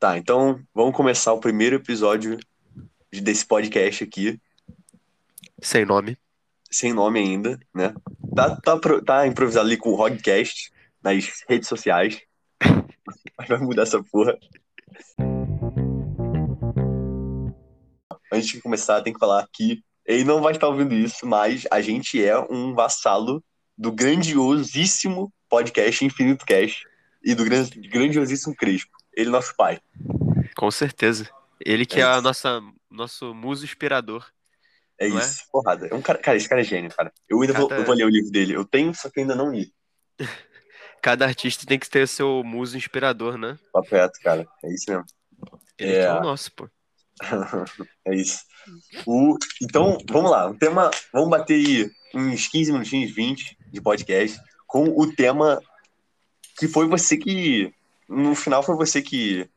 Tá, então vamos começar o primeiro episódio desse podcast aqui, Sem nome. sem nome ainda, né? Tá, tá, tá improvisado ali com o Rodcast nas redes sociais. Mas vai mudar essa porra. Antes de começar, tem que falar que ele não vai estar ouvindo isso, mas a gente é um vassalo do grandiosíssimo podcast Infinito Cast e do gran- grandiosíssimo Crespo. Ele é nosso pai. Com certeza. Ele que É é, a nossa nosso muso inspirador. É é? isso, porrada. É um cara, cara, esse cara é gênio, cara. Eu ainda vou, Cada- eu vou ler o livro dele. Eu tenho, só que eu ainda não li. Cada artista tem que ter seu muso inspirador, né? Papo reto, cara. É isso mesmo. Ele É. que é o nosso, pô. É isso. O, então, vamos lá. O tema. Vamos bater aí uns 15 minutinhos, 20 de podcast com o tema que foi você que. No final foi você que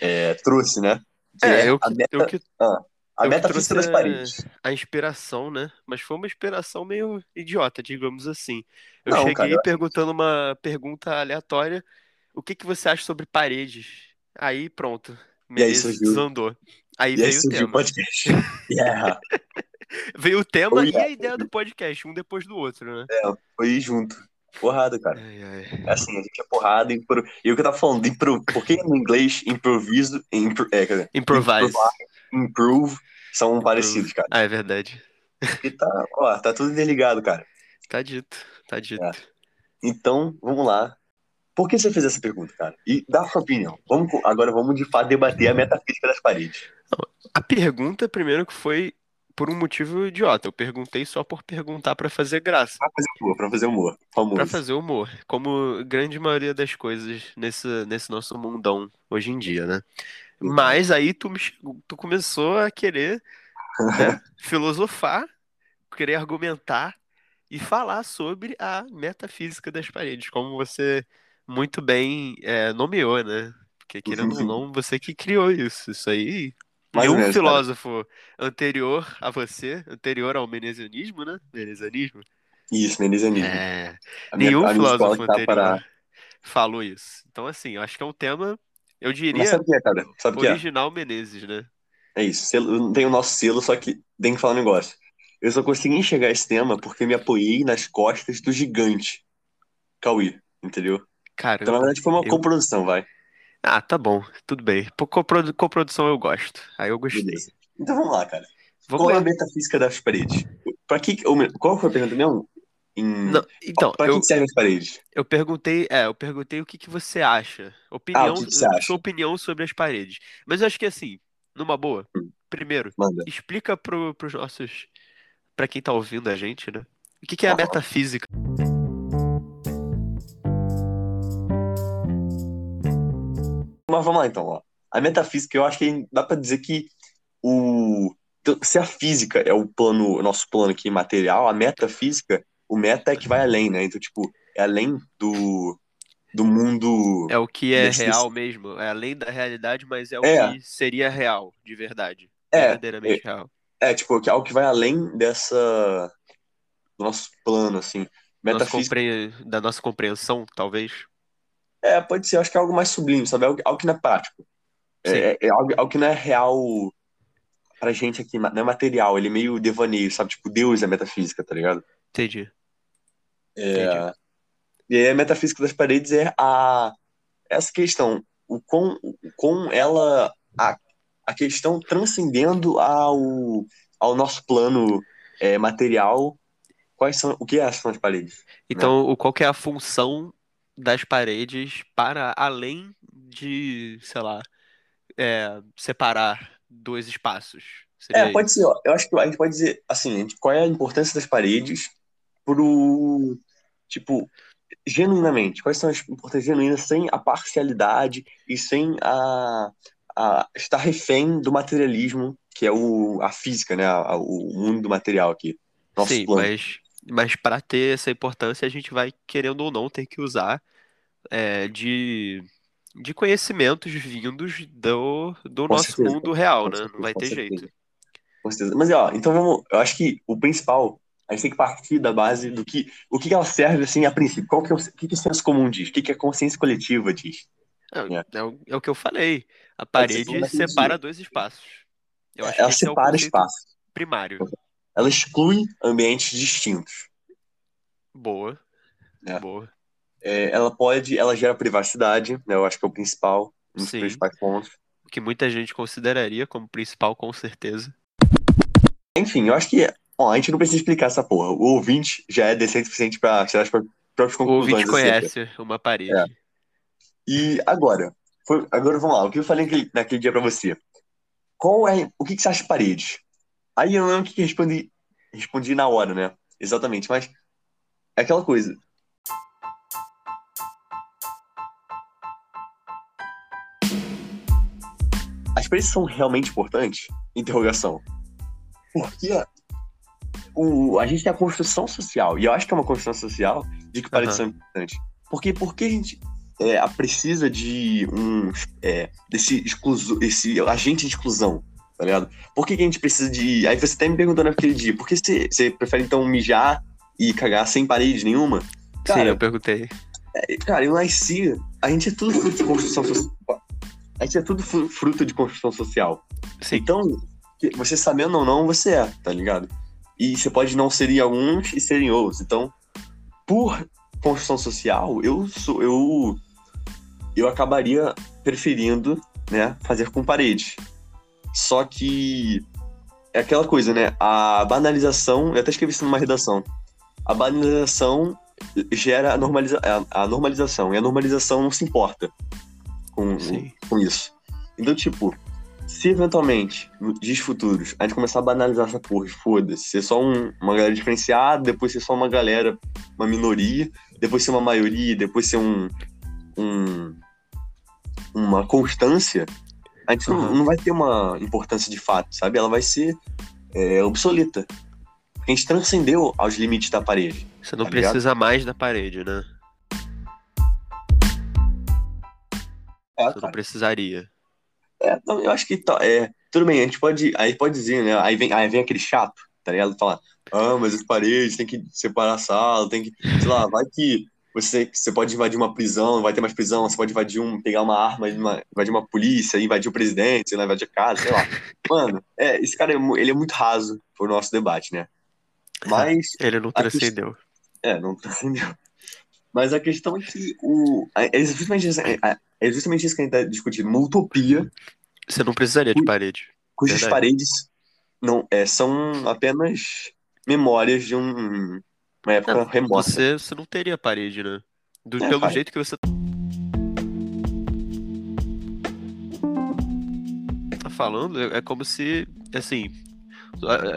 é, trouxe, né? Que É, eu a meta, eu que a eu que metafísica das trouxe a- paredes. a inspiração, né? Mas foi uma inspiração meio idiota, digamos assim. Eu Não, cheguei cara, eu- perguntando uma pergunta aleatória: o que que você acha sobre paredes? Aí pronto, E aí desandou. Aí E aí veio o surgiu o tema. podcast. Yeah. Veio o tema Oh, e yeah. a ideia do podcast, um depois do outro, né? Foi junto. Porrada, cara. Ai, ai. É assim, a gente é porrada. Impro... E o que eu tava falando, impro... por que no inglês improviso impro... é, dizer, Improvise. improve são parecidos, cara? Ah, é verdade. E tá, ó, tá tudo interligado, cara. Tá dito, tá dito. É. Então, vamos lá. Por que você fez essa pergunta, cara? E dá a sua opinião. Vamos, agora vamos de fato debater a metafísica das paredes. A pergunta, primeiro, que foi por um motivo idiota. Eu perguntei só por perguntar pra fazer graça. Pra fazer humor, pra fazer humor. Famoso. Pra fazer humor. Como grande maioria das coisas nesse, nesse nosso mundão hoje em dia, né? Uhum. Mas aí tu, me tu começou a querer né, filosofar, querer argumentar e falar sobre a metafísica das paredes, como você muito bem é, nomeou, né? Porque querendo ou não, você que criou isso. Isso aí, Mais nenhum menos, cara. filósofo anterior a você, anterior ao menesianismo, né? Menesianismo? Isso, Menezanino. É, nenhum minha filósofo tá anterior para... falou isso. Então, assim, eu acho que é um tema, eu Mas diria, sabe que é, cara? Sabe o que é? original Menezes, né? É isso. Selo, tem o nosso selo, só que tem que falar um negócio. Eu só consegui enxergar esse tema porque me apoiei nas costas do gigante. Cauê, entendeu? Então, na verdade, foi uma eu- coprodução, vai. Ah, tá bom, tudo bem. Coprodu- Coprodução eu gosto. Aí eu gostei. Beleza. Então vamos lá, cara. Vamos Qual é a metafísica das paredes? Pra que, qual foi a pergunta mesmo? Em... Não, então, pra eu, que servem as paredes? eu perguntei, é, eu perguntei o que que você acha. Opinião, Ah, que que você acha? sua opinião sobre as paredes. Mas eu acho que assim, numa boa, Hum. primeiro, Manda. explica pro, pros nossos, pra quem tá ouvindo a gente, né? O que que é a Aham. metafísica? Mas vamos lá então, ó. A metafísica, eu acho que dá pra dizer que o se a física é o plano, o nosso plano aqui material, a metafísica, o meta é que vai além, né? Então, tipo, é além do do mundo É o que é Desse- real mesmo, é além da realidade, mas é o É. que seria real, de verdade. É, Verdadeiramente real. é tipo, é algo que vai além dessa do nosso plano assim. Metafísica compre- Da nossa compreensão, talvez. É, pode ser, acho que é algo mais sublime, sabe? Algo, algo que não é prático. É, é- é algo, algo que não é real pra gente aqui, não é material, ele é meio devaneio, sabe? Tipo, Deus é metafísica, tá ligado? Entendi. É, e aí a metafísica das paredes é a essa questão, o quão, o quão ela a, a questão transcendendo ao, ao nosso plano é, material, quais são o que é, são as paredes? Então, o qual que é a função das paredes para além de, sei lá, é, separar dois espaços? Seria É, pode isso? ser, ó, eu acho que a gente pode dizer assim, a qual é a importância das paredes pro tipo genuinamente, quais são as importâncias genuínas sem a parcialidade e sem a, a estar refém do materialismo, que é o, a física, né? a- o mundo do material aqui. Nosso Sim, plano. mas, mas para ter essa importância, a gente vai, querendo ou não, ter que usar é, de, de conhecimentos vindos do, do Com nosso certeza, mundo real, né? Não vai com ter certeza. jeito. Com certeza. Mas, ó, então vamos. Eu acho que o principal, a gente tem que partir da base do que. O que ela serve, assim, a princípio. Qual que é o, o que, que o senso comum diz? O que, que a consciência coletiva diz? É, É. é o, é o que eu falei. A parede separa dia. dois espaços. Eu acho Ela que esse é o separa espaço. primário. Ela exclui ambientes distintos. Boa. É. Boa. É, ela pode, ela gera privacidade, né? Eu acho que é o principal, um dos Sim. principais pontos. O que muita gente consideraria como principal, com certeza. Enfim, eu acho que ó, a gente não precisa explicar essa porra. O ouvinte já é decente o suficiente pra tirar as pró- próprias O conclusões. ouvinte acerca. conhece uma parede. É. E agora, foi- agora vamos lá. O que eu falei naquele, naquele dia pra você? Qual é, o que, que você acha de parede? Aí eu não lembro o que respondi, respondi na hora, né? Exatamente, mas é aquela coisa. As paredes são realmente importantes? Interrogação. Porque o, a gente tem a construção social, e eu acho que é uma construção social de que paredes Aham. são importantes. Porque, porque a gente é, precisa de um é, desse excluso, esse agente de exclusão, tá ligado? Por que, que a gente precisa de. Aí você até me perguntou naquele dia, por que você, você prefere então mijar e cagar sem parede nenhuma? Sim, Cara, eu perguntei. Cara, eu nasci. A gente é tudo fruto de construção social. A gente é tudo fru- fruto de construção social. Sim. Então, você sabendo ou não, você é, tá ligado? E você pode não ser em alguns e ser em outros. Então, por construção social, eu sou. Eu, eu acabaria preferindo, né, fazer com parede. Só que é aquela coisa, né? A banalização, eu até escrevi isso numa redação. A banalização gera a, normaliza a, a normalização, e a normalização não se importa com, Sim. com isso. Então, tipo, se eventualmente, nos dias futuros, a gente começar a banalizar essa porra, foda-se, ser só um- uma galera diferenciada, depois ser só uma galera, uma minoria, depois ser uma maioria, depois ser um, um uma constância, a gente não, Uhum. não vai ter uma importância de fato, sabe? Ela vai ser é, obsoleta. Porque a gente transcendeu aos limites da parede. Você não Tá ligado? precisa mais da parede, né? É, Você não precisaria. É, não, eu acho que tá, é, tudo bem, a gente pode, aí pode dizer, né? Aí vem, aí vem aquele chato, tá ligado? Falar, ah, mas as paredes tem que separar a sala, tem que, sei lá, vai que você, você pode invadir uma prisão, vai ter mais prisão, você pode invadir um, pegar uma arma, invadir uma polícia, invadir o presidente, invadir a casa, sei lá. Mano, é, esse cara, é ele é muito raso pro nosso debate, né? Mas, Ele não transcendeu. é, não entendeu. Mas a questão é que o, é justamente isso, é, é justamente isso que a gente tá discutindo, uma utopia Você não precisaria de parede. cujas Verdade. paredes não é, são apenas memórias de um, uma época Não, remota. Você, você não teria parede, né? Do- É, pelo jeito que você tá falando, é é como se, assim,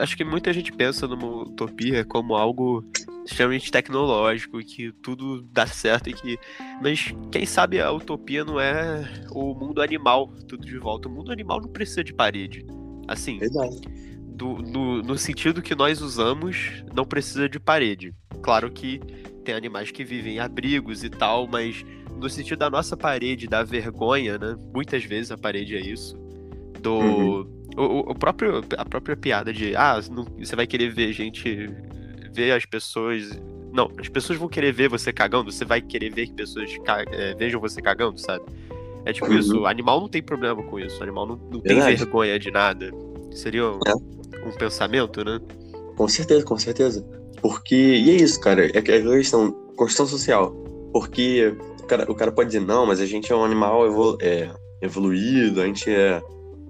acho que muita gente pensa numa utopia como algo extremamente tecnológico, que tudo dá certo e que. Mas quem sabe a utopia não é o mundo animal, tudo de volta. O mundo animal não precisa de parede. Assim, Verdade. Do- no, no sentido que nós usamos, não precisa de parede. Claro que tem animais que vivem em abrigos e tal, mas no sentido da nossa parede, da vergonha, né? Muitas vezes a parede é isso. Do. Uhum. O, o- próprio, a própria piada de ah, não- você vai querer ver gente. ver as pessoas. Não, as pessoas vão querer ver você cagando, você vai querer ver que pessoas é, vejam você cagando, sabe? É tipo Uhum. isso, o animal não tem problema com isso, o animal não, não tem vergonha de nada. Seria um, É. um pensamento, né? Com certeza, com certeza. Porque, e é isso, cara, é aquela questão, construção social. Porque o cara, o cara pode dizer, não, mas a gente é um animal evolu- é, evoluído, a gente é,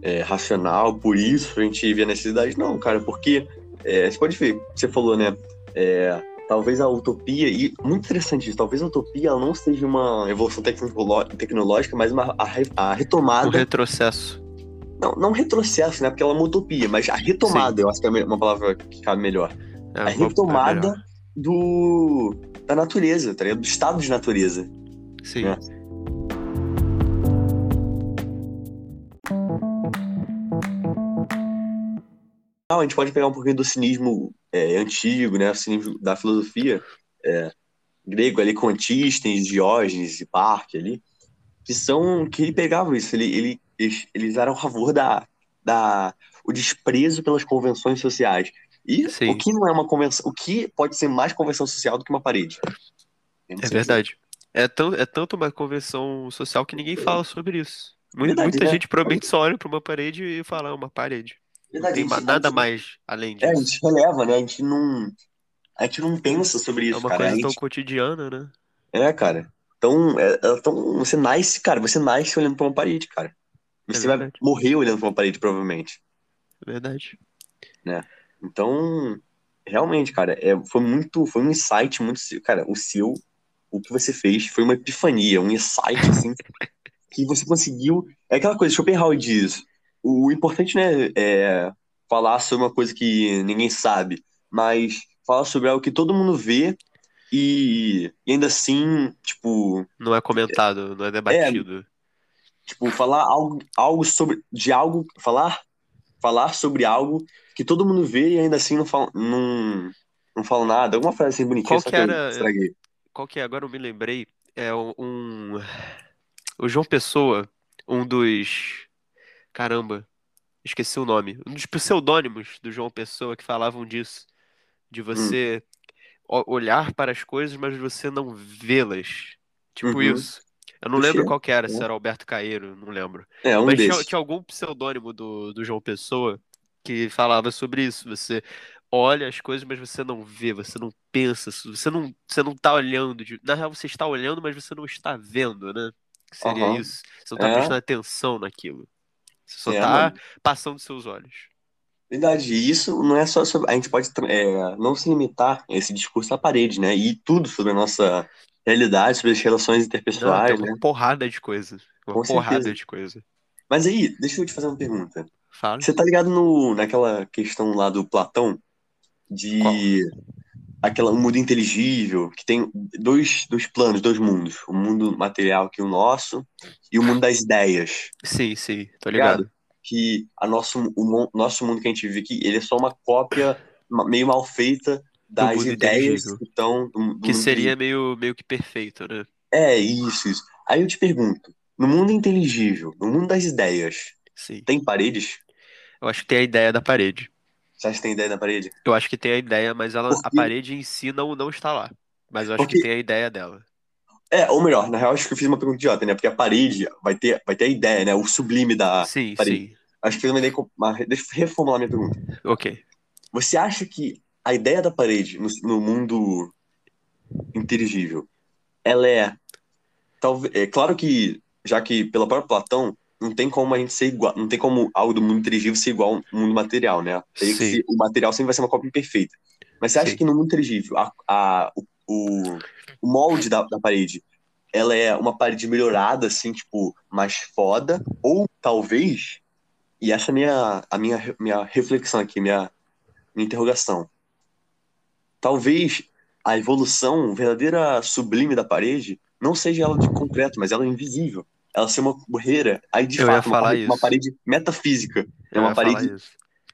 é racional, por isso a gente vê a necessidade. Não, cara, porque é, você pode ver, você falou, né? é, talvez a utopia, e muito interessante isso, talvez a utopia não seja uma evolução tecnológica, mas uma, a, a Um retomada retrocesso. Não, não retrocesso, né? Porque ela é uma utopia, mas a retomada, eu acho que é uma palavra que cabe melhor. É, a é retomada melhor. do da natureza, tá ligado? Do estado de natureza. Sim. É. Ah, a gente pode pegar um pouquinho do cinismo é, antigo, né? O cinismo da filosofia é, grego ali com Antístenes, Diógenes e Parque ali, que são que ele pegava isso, ele, ele eles, eles eram a favor da, da o desprezo pelas convenções sociais. E Sim. o que não é uma convenção, o que pode ser mais convenção social do que uma parede? É verdade. É, tão, é tanto uma convenção social que ninguém fala sobre isso. Muita, Verdade, muita né? gente provavelmente só olha pra uma parede e fala, é uma parede. Não Verdade, tem a ma- gente- nada gente- mais além É, a disso. gente releva, né? A gente não. A gente não pensa sobre É isso, uma cara. Coisa tão gente- cotidiana, né? É, cara. Então, é, é tão, você nasce, cara, você nasce olhando pra uma parede, cara. Você vai morrer olhando pra uma parede, provavelmente. Verdade. Então, realmente, cara, é, foi muito, foi um insight muito, cara, o seu, o que você fez foi uma epifania, um insight, assim, que você conseguiu, é aquela coisa, Schopenhauer diz, o importante, né, é falar sobre uma coisa que ninguém sabe, mas falar sobre algo que todo mundo vê e, e ainda assim, tipo, Não é comentado, não é debatido. Tipo, falar algo, algo sobre, de algo, falar, falar sobre algo que todo mundo vê e ainda assim não fala, não, não fala nada. Alguma frase assim bonitinha, Qual que era- estraguei. Qual que é? Agora eu me lembrei. É um. O João Pessoa, um dos. Caramba, esqueci o nome. Um dos pseudônimos do João Pessoa que falavam disso. De você o- olhar para as coisas, mas você não vê-las. Tipo Uhum. isso. Eu não lembro qual que era, se é. era Alberto Caeiro, não lembro. É, um Mas tinha, tinha algum pseudônimo do, do João Pessoa que falava sobre isso. Você olha as coisas, mas você não vê, você não pensa, você não, você não tá olhando. de- Na real, você está olhando, mas você não está vendo, né? Que seria Aham. isso. Você não tá É. prestando atenção naquilo. Você só É, tá mano. passando seus olhos. Verdade, e isso não é só sobre. A gente pode é, não se limitar a esse discurso à parede, né? E tudo sobre a nossa realidade, sobre as relações Não, interpessoais, tem né? uma porrada de coisas. Uma Com porrada certeza. de coisa. Mas aí, deixa eu te fazer uma pergunta. Fala. Você tá ligado no, naquela questão lá do Platão de aquela um mundo inteligível que tem dois, dois planos, dois mundos, o mundo material que é o nosso e o mundo das ideias, Sim, sim, tô ligado? ligado. Que a nosso, o nosso mundo que a gente vive aqui, ele é só uma cópia meio mal feita das ideias que estão Que seria meio, meio que perfeito, né? É, isso, isso. Aí eu te pergunto, no mundo inteligível, no mundo das ideias, Sim. tem paredes? Eu acho que tem a ideia da parede. Você acha que tem ideia da parede? Eu acho que tem a ideia, mas ela, a parede em si não, não está lá. Mas eu acho que Porque- tem a ideia dela. É, ou melhor, na real, acho que eu fiz uma pergunta idiota, né? Porque a parede vai ter, vai ter a ideia, né? O sublime da sim, parede. sim. Acho que eu também dei. Deixa eu reformular minha pergunta. Ok. Você acha que a ideia da parede no, no mundo inteligível, ela é. Talvez, é claro que, já que pela própria Platão, não tem como a gente ser igual. Não tem como algo do mundo inteligível ser igual ao mundo material, né? Ser- o material sempre vai ser uma cópia imperfeita. Mas você acha Sim. que no mundo inteligível, a, a- o, o, o molde da, da parede, ela é uma parede melhorada, assim, tipo, mais foda? Ou talvez, e essa é a minha, a minha, minha reflexão aqui, minha, minha interrogação. Talvez a evolução verdadeira sublime da parede não seja ela de concreto, mas ela é invisível. Ela ser uma barreira, aí de Eu fato, uma parede, uma parede metafísica. É uma parede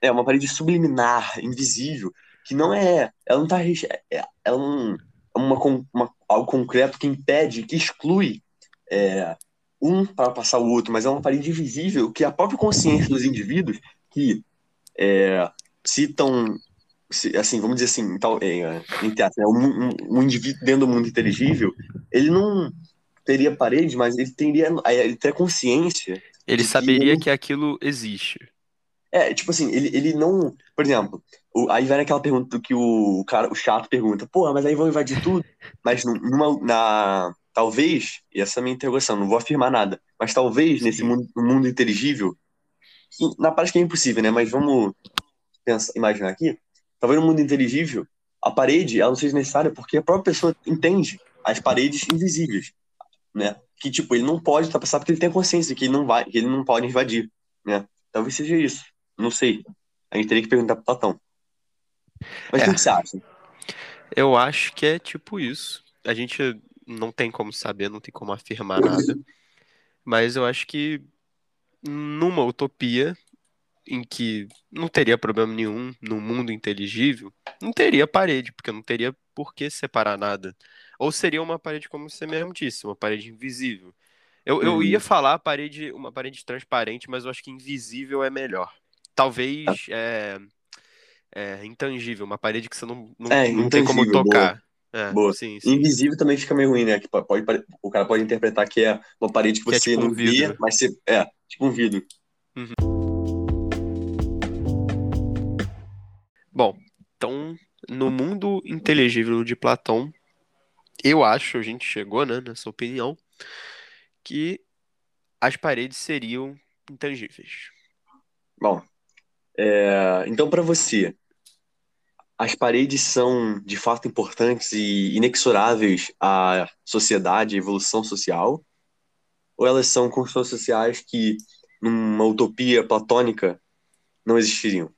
é uma parede subliminar, invisível, que não é, ela não tá, reche- é- ela não é uma, uma- algo concreto que impede, que exclui é, um para passar o outro, mas é uma parede invisível que a própria consciência dos indivíduos que é, citam, assim, vamos dizer assim, tal, é, entre aspas, né, um, um- um indivíduo dentro do mundo inteligível, ele não teria parede, mas ele teria, ele teria consciência Ele que saberia ele- que aquilo existe. É, tipo assim, ele, ele não. Por exemplo, o- aí vai naquela pergunta que o cara, o chato pergunta, pô, mas aí vão invadir tudo? Mas num- numa, na. Talvez, e essa é a minha interrogação, não vou afirmar nada, mas talvez nesse Sim. mundo, no mundo inteligível, que na prática é impossível, né? Mas vamos pensar, imaginar aqui, talvez no mundo inteligível, a parede ela não seja necessária porque a própria pessoa entende as paredes invisíveis, né? Que tipo, ele não pode ultrapassar porque ele tem consciência que ele não vai, que ele não pode invadir, né? Talvez seja isso. Não sei. A gente teria que perguntar pro Platão. Mas É. o que você acha? Eu acho que é tipo isso. A gente não tem como saber, não tem como afirmar nada. Mas eu acho que numa utopia em que não teria problema nenhum no mundo inteligível, não teria parede, porque não teria por que separar nada. Ou seria uma parede, como você mesmo disse, uma parede invisível. Eu, eu Hum. ia falar parede, uma parede transparente, mas eu acho que invisível é melhor. Talvez é, é, intangível, uma parede que você não, não, É, não tem como tocar. É, Boa. sim, sim. Invisível também fica meio ruim, né? Que po- pode, o cara pode interpretar que é uma parede que Que é você tipo um não vê, vidro. mas você. É, tipo um vidro. Bom, então, no mundo inteligível de Platão, eu acho, a gente chegou, né, nessa opinião, que as paredes seriam intangíveis. Bom, é, então para você, as paredes são de fato importantes e inexoráveis à sociedade, à evolução social? Ou elas são construções sociais que, numa utopia platônica, não existiriam?